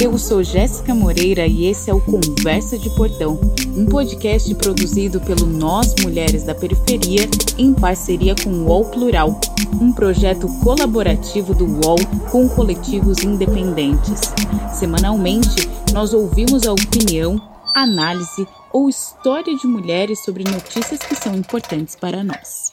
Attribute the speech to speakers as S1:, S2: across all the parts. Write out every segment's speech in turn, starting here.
S1: Eu sou Jéssica Moreira e esse é o Conversa de Portão, um podcast produzido pelo Nós Mulheres da Periferia em parceria com o UOL Plural, um projeto colaborativo do UOL com coletivos independentes. Semanalmente, nós ouvimos a opinião, análise ou história de mulheres sobre notícias que são importantes para nós.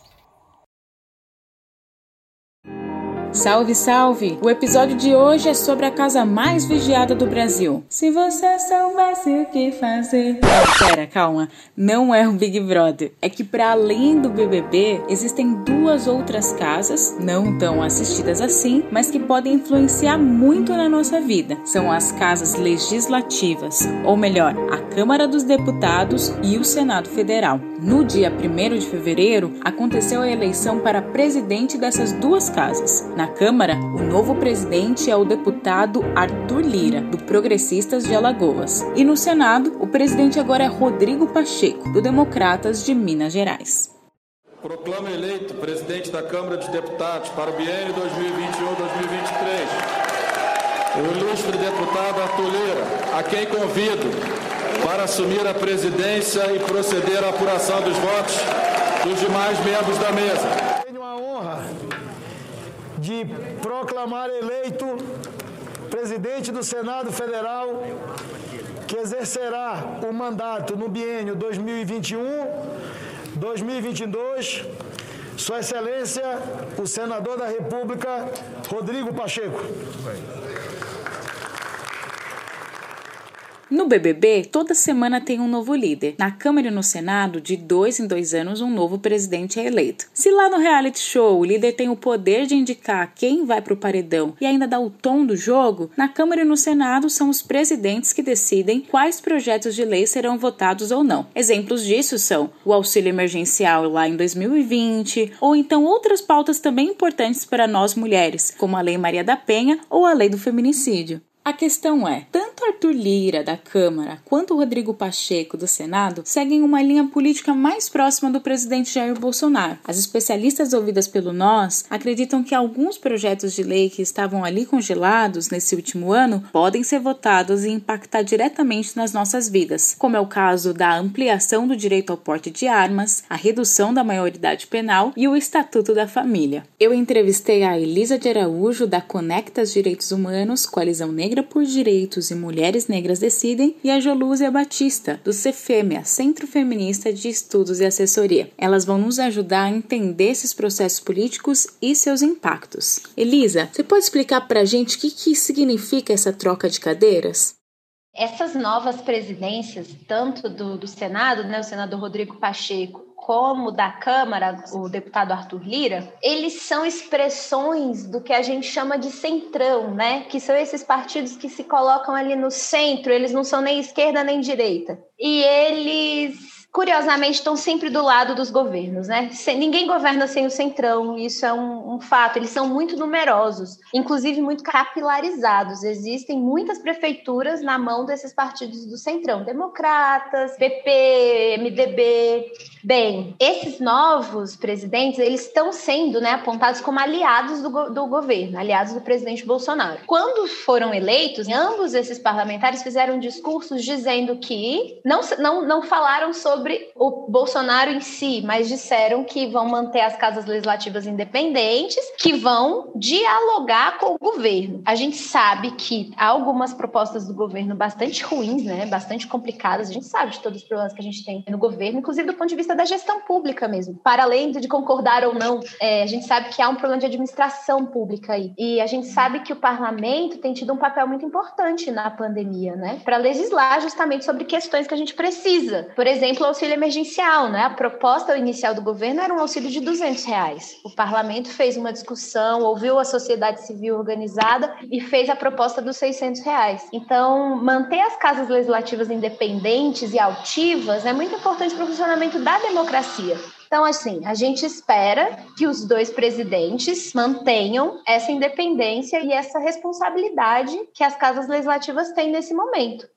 S1: Salve, salve! O episódio de hoje é sobre a casa mais vigiada do Brasil. Se você soubesse o que fazer. Pera, calma. Não é um Big Brother. É que para além do BBB, existem duas outras casas, não tão assistidas assim, mas que podem influenciar muito na nossa vida. São as casas legislativas, ou melhor, a Câmara dos Deputados e o Senado Federal. No dia 1 de fevereiro, aconteceu a eleição para presidente dessas duas casas. Na Câmara, o novo presidente é o deputado Arthur Lira, do Progressistas de Alagoas. E no Senado, o presidente agora é Rodrigo Pacheco, do Democratas de Minas Gerais.
S2: Proclamo eleito presidente da Câmara dos Deputados para o biênio 2021-2023. O ilustre deputado Arthur Lira, a quem convido para assumir a presidência e proceder à apuração dos votos dos demais membros da mesa
S3: de proclamar eleito presidente do Senado Federal, que exercerá o mandato no biênio 2021-2022, Sua Excelência, o senador da República, Rodrigo Pacheco.
S1: No BBB, toda semana tem um novo líder. Na Câmara e no Senado, de dois em dois anos, um novo presidente é eleito. Se lá no reality show o líder tem o poder de indicar quem vai para o paredão e ainda dá o tom do jogo, na Câmara e no Senado são os presidentes que decidem quais projetos de lei serão votados ou não. Exemplos disso são o auxílio emergencial lá em 2020, ou então outras pautas também importantes para nós mulheres, como a Lei Maria da Penha ou a Lei do Feminicídio. A questão é: tanto Arthur Lira, da Câmara, quanto Rodrigo Pacheco, do Senado, seguem uma linha política mais próxima do presidente Jair Bolsonaro. As especialistas ouvidas pelo Nós acreditam que alguns projetos de lei que estavam ali congelados nesse último ano podem ser votados e impactar diretamente nas nossas vidas, como é o caso da ampliação do direito ao porte de armas, a redução da maioridade penal e o Estatuto da Família. Eu entrevistei a Elisa de Araújo, da Conectas Direitos Humanos, Coalizão Negra Negra por Direitos e Mulheres Negras Decidem, e a Jolúzia Batista, do CFEMEA, Centro Feminista de Estudos e Assessoria. Elas vão nos ajudar a entender esses processos políticos e seus impactos. Elisa, você pode explicar para a gente o que, que significa essa troca de cadeiras?
S4: Essas novas presidências, tanto do, do Senado, né, o senador Rodrigo Pacheco, como da Câmara, o deputado Arthur Lira, eles são expressões do que a gente chama de centrão, né? Que são esses partidos que se colocam ali no centro, eles não são nem esquerda nem direita. E eles curiosamente, estão sempre do lado dos governos, né? ninguém governa sem o centrão, isso é um, um, fato. Eles são muito numerosos, inclusive muito capilarizados. Existem muitas prefeituras na mão desses partidos do centrão, democratas, PP, MDB. Bem, esses novos presidentes, eles estão sendo né, apontados como aliados do, do governo, aliados do presidente Bolsonaro. Quando foram eleitos, ambos esses parlamentares fizeram discursos dizendo que não, não, não falaram sobre sobre o Bolsonaro em si, mas disseram que vão manter as casas legislativas independentes, que vão dialogar com o governo. A gente sabe que há algumas propostas do governo bastante ruins, né, bastante complicadas. A gente sabe de todos os problemas que a gente tem no governo, inclusive do ponto de vista da gestão pública mesmo. Para além de concordar ou não, é, a gente sabe que há um problema de administração pública aí. E a gente sabe que o parlamento tem tido um papel muito importante na pandemia, né, para legislar justamente sobre questões que a gente precisa. Por exemplo, auxílio emergencial, né? A proposta inicial do governo era um auxílio de 200 reais. O parlamento fez uma discussão, ouviu a sociedade civil organizada e fez a proposta dos 600 reais. Então, manter as casas legislativas independentes e altivas é muito importante para o funcionamento da democracia. Então, assim, a gente espera que os dois presidentes mantenham essa independência e essa responsabilidade que as casas legislativas têm nesse momento.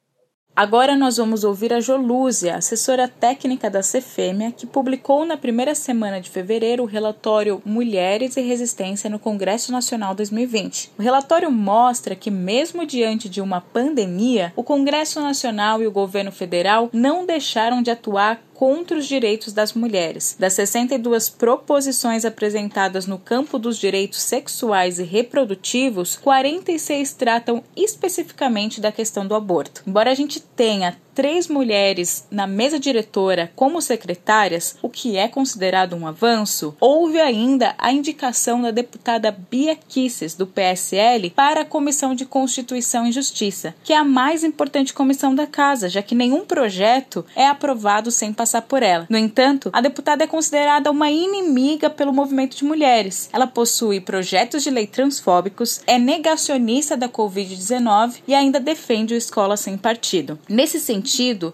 S1: Agora nós vamos ouvir a Jolúzia, assessora técnica da Cefêmea, que publicou na primeira semana de fevereiro o relatório Mulheres e Resistência no Congresso Nacional 2020. O relatório mostra que, mesmo diante de uma pandemia, o Congresso Nacional e o governo federal não deixaram de atuar contra os direitos das mulheres. Das 62 proposições apresentadas no campo dos direitos sexuais e reprodutivos, 46 tratam especificamente da questão do aborto. Embora a gente tenha três mulheres na mesa diretora como secretárias, o que é considerado um avanço, houve ainda a indicação da deputada Bia Kisses, do PSL, para a Comissão de Constituição e Justiça, que é a mais importante comissão da casa, já que nenhum projeto é aprovado sem passar por ela. No entanto, a deputada é considerada uma inimiga pelo movimento de mulheres. Ela possui projetos de lei transfóbicos, é negacionista da Covid-19 e ainda defende o escola sem partido. Nesse sentido,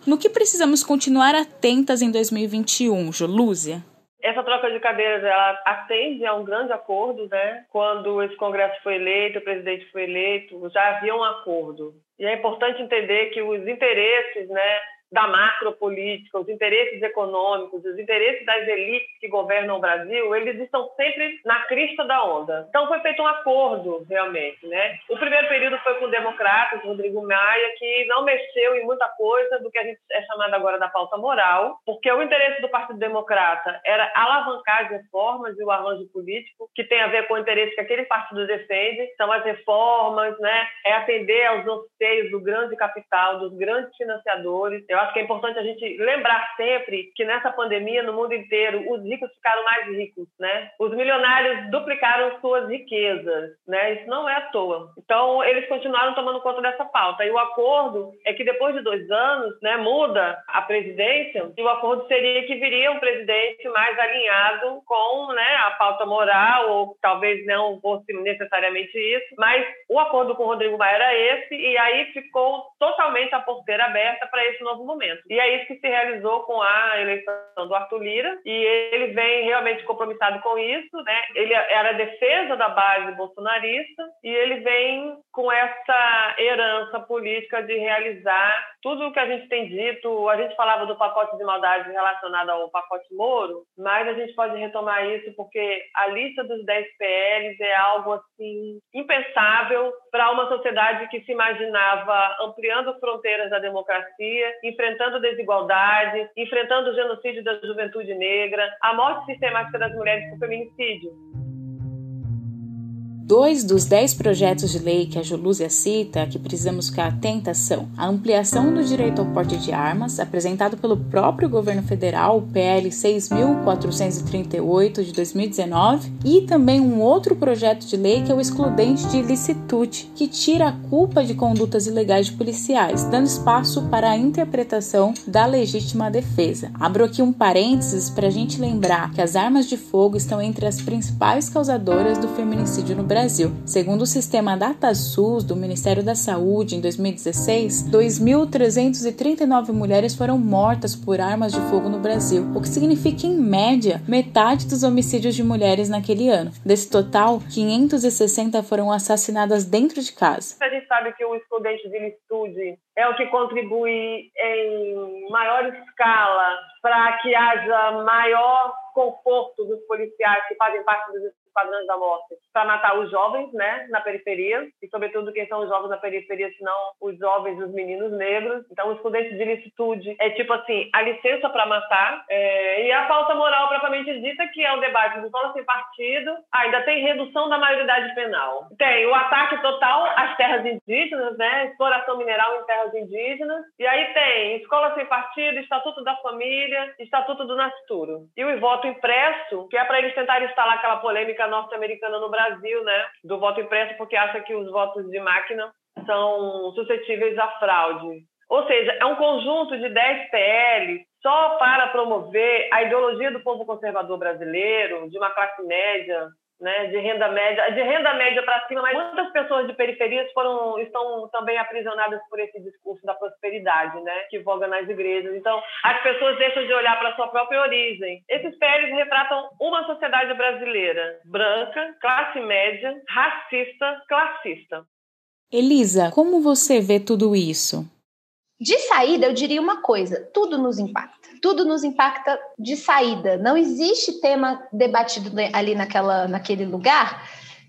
S1: no que precisamos continuar atentas em 2021, Jolúzia?
S5: Essa troca de cadeiras ela atende a um grande acordo, né? Quando esse Congresso foi eleito, o presidente foi eleito, já havia um acordo. E é importante entender que os interesses, né, da macropolítica, os interesses econômicos, os interesses das elites que governam o Brasil, eles estão sempre na crista da onda. Então foi feito um acordo, realmente, né? O primeiro período foi com o democrata, Rodrigo Maia, que não mexeu em muita coisa do que a gente é chamado agora da pauta moral, porque o interesse do Partido Democrata era alavancar as reformas e o arranjo político, que tem a ver com o interesse que aquele partido defende, são as reformas, né? É atender aos anseios do grande capital, dos grandes financiadores. Eu eu acho que é importante a gente lembrar sempre que nessa pandemia, no mundo inteiro, os ricos ficaram mais ricos, né? Os milionários duplicaram suas riquezas, né? Isso não é à toa. Então, eles continuaram tomando conta dessa pauta. E o acordo é que depois de dois anos, né, muda a presidência e o acordo seria que viria um presidente mais alinhado com, né, a pauta moral ou talvez não fosse necessariamente isso, mas o acordo com o Rodrigo Maia era esse e aí ficou totalmente a porteira aberta para esse novo momento. E é isso que se realizou com a eleição do Arthur Lira, e ele vem realmente compromissado com isso, né? Ele era a defesa da base bolsonarista, e ele vem com essa herança política de realizar tudo o que a gente tem dito. A gente falava do pacote de maldade relacionado ao pacote Moro, mas a gente pode retomar isso porque a lista dos 10 PLs é algo assim impensável para uma sociedade que se imaginava ampliando fronteiras da democracia, enfrentando desigualdade, enfrentando o genocídio da juventude negra, a morte sistemática das mulheres por feminicídio.
S1: Dois dos dez projetos de lei que a Jolúzia cita, que precisamos ficar atentas, são a ampliação do direito ao porte de armas, apresentado pelo próprio governo federal, o PL 6.438 de 2019, e também um outro projeto de lei que é o excludente de ilicitude, que tira a culpa de condutas ilegais de policiais, dando espaço para a interpretação da legítima defesa. Abro aqui um parênteses para a gente lembrar que as armas de fogo estão entre as principais causadoras do feminicídio no Brasil Brasil. Segundo o sistema DataSUS do Ministério da Saúde, em 2016, 2.339 mulheres foram mortas por armas de fogo no Brasil, o que significa, em média, metade dos homicídios de mulheres naquele ano. Desse total, 560 foram assassinadas dentro de casa.
S5: A gente sabe que o estudante de licitude é o que contribui em maior escala para que haja maior conforto dos policiais que fazem parte dos esquadrões da morte para matar os jovens, né, na periferia, e sobretudo quem são os jovens na periferia, senão os jovens, os meninos negros. Então, o estudante de licitude é tipo assim, a licença para matar, é... e a falta moral propriamente dita, que é o debate do plano sem partido, ainda tem redução da maioridade penal. Tem o ataque total às terras indígenas, né, exploração mineral em terras indígenas, e aí tem escola sem partido, estatuto da família, estatuto do nascituro. E o voto impresso, que é para eles tentarem instalar aquela polêmica norte-americana no Brasil, né, do voto impresso, porque acha que os votos de máquina são suscetíveis à fraude. Ou seja, é um conjunto de 10 PL só para promover a ideologia do povo conservador brasileiro, de uma classe média né, de renda média, de renda média para cima, mas muitas pessoas de periferias foram estão também aprisionadas por esse discurso da prosperidade, né, que voga nas igrejas. Então, as pessoas deixam de olhar para sua própria origem. Esses PLs retratam uma sociedade brasileira branca, classe média, racista, classista.
S1: Elisa, como você vê tudo isso?
S4: De saída, eu diria uma coisa: tudo nos impacta. Tudo nos impacta de saída. Não existe tema debatido ali naquela, naquele lugar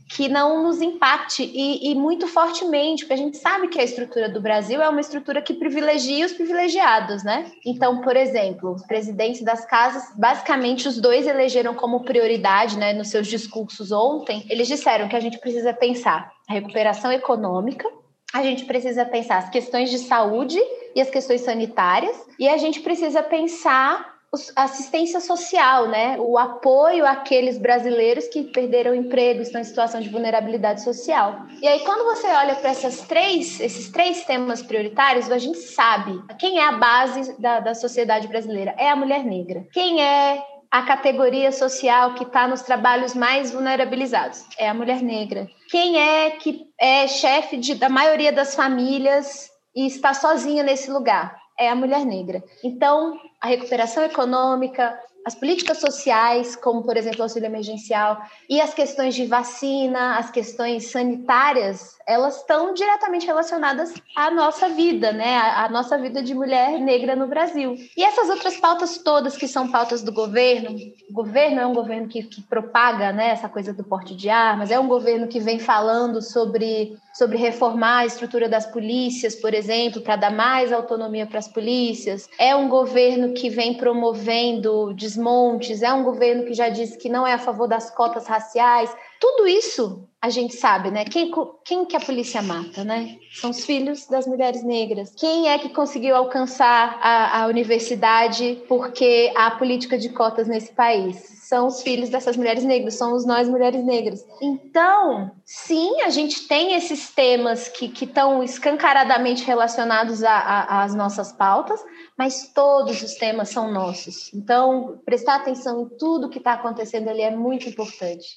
S4: que não nos impacte e, e, muito fortemente, porque a gente sabe que a estrutura do Brasil é uma estrutura que privilegia os privilegiados, né? Então, por exemplo, os presidentes das casas, basicamente os dois elegeram como prioridade, né, nos seus discursos ontem, eles disseram que a gente precisa pensar a recuperação econômica, a gente precisa pensar as questões de saúde as questões sanitárias, e a gente precisa pensar assistência social, né? O apoio àqueles brasileiros que perderam emprego, estão em situação de vulnerabilidade social. E aí, quando você olha para essas três, esses três temas prioritários, a gente sabe quem é a base da, da sociedade brasileira. É a mulher negra. Quem é a categoria social que está nos trabalhos mais vulnerabilizados? É a mulher negra. Quem é que é chefe de, da maioria das famílias e está sozinha nesse lugar? É a mulher negra. Então, a recuperação econômica, as políticas sociais, como por exemplo o auxílio emergencial, e as questões de vacina, as questões sanitárias, elas estão diretamente relacionadas à nossa vida, né? À nossa vida de mulher negra no Brasil. E essas outras pautas todas que são pautas do governo, o governo é um governo que, que propaga né, essa coisa do porte de armas, é um governo que vem falando sobre sobre reformar a estrutura das polícias, por exemplo, para dar mais autonomia para as polícias. É um governo que vem promovendo desmontes, é um governo que já disse que não é a favor das cotas raciais. Tudo isso a gente sabe, né? Quem, quem que a polícia mata, né? São os filhos das mulheres negras. Quem é que conseguiu alcançar a, a universidade porque há política de cotas nesse país? são os filhos dessas mulheres negras, somos nós mulheres negras. Então, sim, a gente tem esses temas que estão escancaradamente relacionados às nossas pautas, mas todos os temas são nossos. Então, prestar atenção em tudo que está acontecendo ali é muito importante.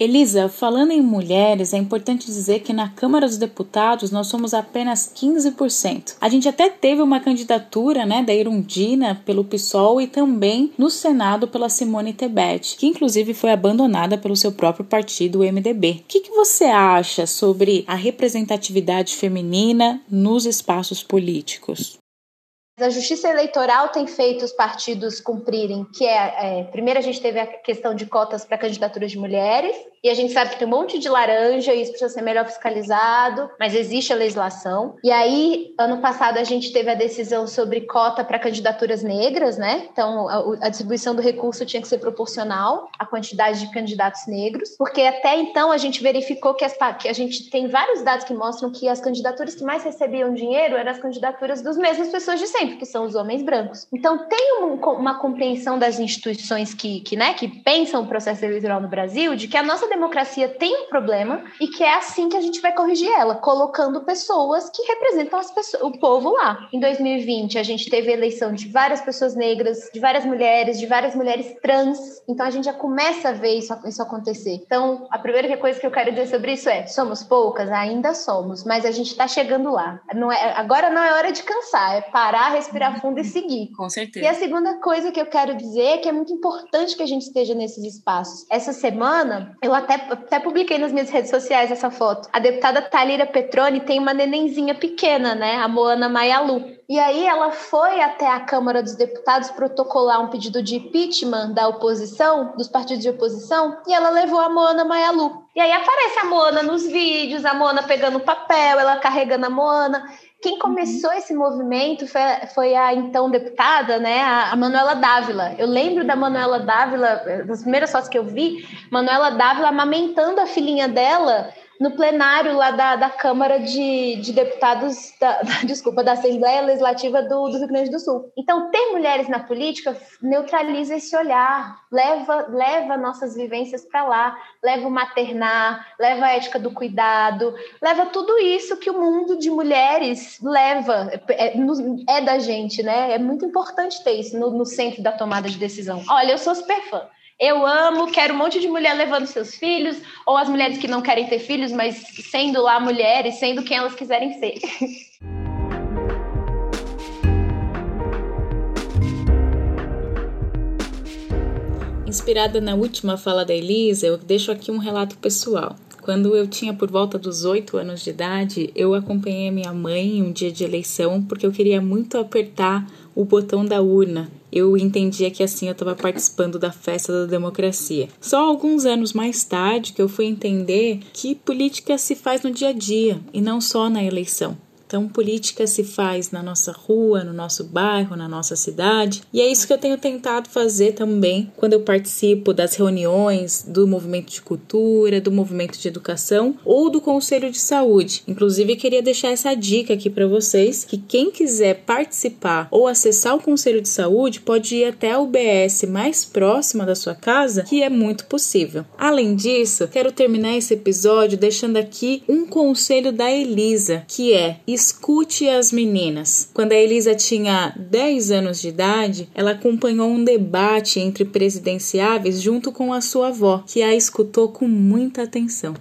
S1: Elisa, falando em mulheres, é importante dizer que na Câmara dos Deputados nós somos apenas 15%. A gente até teve uma candidatura né, da Irundina pelo PSOL e também no Senado pela Simone Tebet, que inclusive foi abandonada pelo seu próprio partido, o MDB. O que, que você acha sobre a representatividade feminina nos espaços políticos?
S4: A justiça eleitoral tem feito os partidos cumprirem, que é, é primeiro a gente teve a questão de cotas para candidaturas de mulheres, e a gente sabe que tem um monte de laranja e isso precisa ser melhor fiscalizado, mas existe a legislação. E aí, ano passado, a gente teve a decisão sobre cota para candidaturas negras, né? Então, a, a, distribuição do recurso tinha que ser proporcional à quantidade de candidatos negros, porque até então a gente verificou que, as, que a gente tem vários dados que mostram que as candidaturas que mais recebiam dinheiro eram as candidaturas das mesmas pessoas de sempre, que são os homens brancos. Então, tem um, uma compreensão das instituições que, que, né, que pensam o processo eleitoral no Brasil de que a nossa democracia tem um problema e que é assim que a gente vai corrigir ela, colocando pessoas que representam pessoas, o povo lá. Em 2020, a gente teve a eleição de várias pessoas negras, de várias mulheres, de várias mulheres trans. Então a gente já começa a ver isso, isso acontecer. Então, a primeira coisa que eu quero dizer sobre isso é: somos poucas? Ainda somos, mas a gente está chegando lá. Não é, agora não é hora de cansar, é parar, respirar fundo e seguir.
S1: Com certeza.
S4: E a segunda coisa que eu quero dizer é que é muito importante que a gente esteja nesses espaços. Essa semana, eu até, até publiquei nas minhas redes sociais essa foto. A deputada Talira Petroni tem uma nenenzinha pequena, né? A Moana Maialu. E aí ela foi até a Câmara dos Deputados protocolar um pedido de impeachment da oposição, dos partidos de oposição, e ela levou a Moana Maialu. E aí aparece a Moana nos vídeos, a Moana pegando papel, ela carregando a Moana. Quem uhum. começou esse movimento foi, foi, a então deputada, né, a, Manuela Dávila. Eu lembro da Manuela Dávila, das primeiras fotos que eu vi, Manuela Dávila amamentando a filhinha dela no plenário lá da, da Câmara de, de Deputados, da, da, desculpa, da Assembleia Legislativa do, do, Rio Grande do Sul. Então, ter mulheres na política neutraliza esse olhar, leva, leva nossas vivências para lá, leva o maternar, leva a ética do cuidado, leva tudo isso que o mundo de mulheres leva, é, é da gente, né? É muito importante ter isso no, no centro da tomada de decisão. Olha, eu sou super fã. Eu amo, quero um monte de mulher levando seus filhos, ou as mulheres que não querem ter filhos, mas sendo lá mulheres, sendo quem elas quiserem ser.
S1: Inspirada na última fala da Elisa, eu deixo aqui um relato pessoal. Quando eu tinha por volta dos oito anos de idade, eu acompanhei minha mãe em um dia de eleição porque eu queria muito apertar o botão da urna. Eu entendia que assim eu estava participando da festa da democracia. Só alguns anos mais tarde que eu fui entender que política se faz no dia a dia e não só na eleição. Então, política se faz na nossa rua, no nosso bairro, na nossa cidade. E é isso que eu tenho tentado fazer também quando eu participo das reuniões do movimento de cultura, do movimento de educação ou do conselho de saúde. Inclusive, queria deixar essa dica aqui para vocês que quem quiser participar ou acessar o conselho de saúde pode ir até a UBS mais próxima da sua casa, que é muito possível. Além disso, quero terminar esse episódio deixando aqui um conselho da Elisa, que é Escute as meninas. Quando a Elisa tinha 10 anos de idade, ela acompanhou um debate entre presidenciáveis junto com a sua avó, que a escutou com muita atenção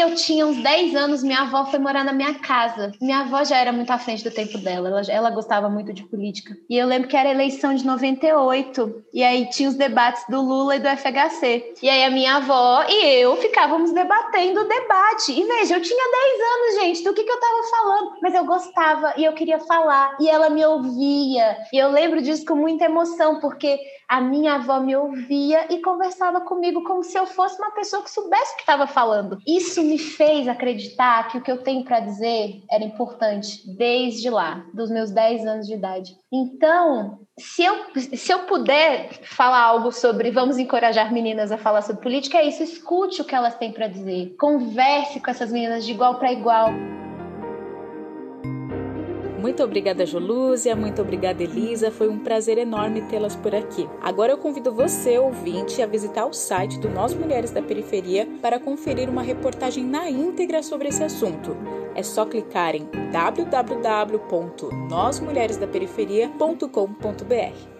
S4: eu tinha uns 10 anos, minha avó foi morar na minha casa. Minha avó já era muito à frente do tempo dela, ela, ela gostava muito de política. E eu lembro que era eleição de 98, e aí tinha os debates do Lula e do FHC. E aí a minha avó e eu ficávamos debatendo o debate. E veja, eu tinha 10 anos, gente, do que, que eu tava falando. Mas eu gostava e eu queria falar, e ela me ouvia. E eu lembro disso com muita emoção, porque a minha avó me ouvia e conversava comigo como se eu fosse uma pessoa que soubesse o que estava falando. Isso me fez acreditar que o que eu tenho para dizer era importante desde lá, dos meus 10 anos de idade. Então, se eu, se eu puder falar algo sobre vamos encorajar meninas a falar sobre política, é isso. Escute o que elas têm para dizer. Converse com essas meninas de igual para igual.
S1: Muito obrigada, Jolúzia. Muito obrigada, Elisa. Foi um prazer enorme tê-las por aqui. Agora eu convido você, ouvinte, a visitar o site do Nós Mulheres da Periferia para conferir uma reportagem na íntegra sobre esse assunto. É só clicar em www.nosmulheresdaperiferia.com.br.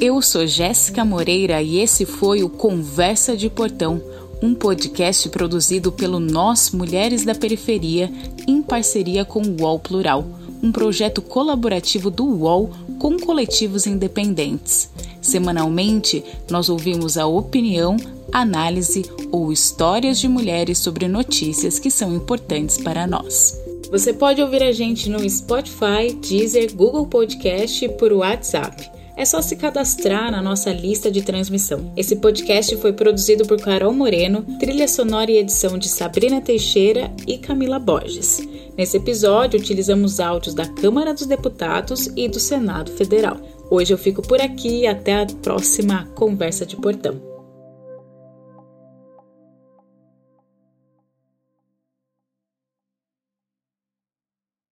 S1: Eu sou Jéssica Moreira e esse foi o Conversa de Portão um podcast produzido pelo Nós Mulheres da Periferia em parceria com o UOL Plural, um projeto colaborativo do UOL com coletivos independentes. Semanalmente, nós ouvimos a opinião, análise ou histórias de mulheres sobre notícias que são importantes para nós. Você pode ouvir a gente no Spotify, Deezer, Google Podcast e por WhatsApp é só se cadastrar na nossa lista de transmissão. Esse podcast foi produzido por Carol Moreno, trilha sonora e edição de Sabrina Teixeira e Camila Borges. Nesse episódio, utilizamos áudios da Câmara dos Deputados e do Senado Federal. Hoje eu fico por aqui e até a próxima Conversa de Portão.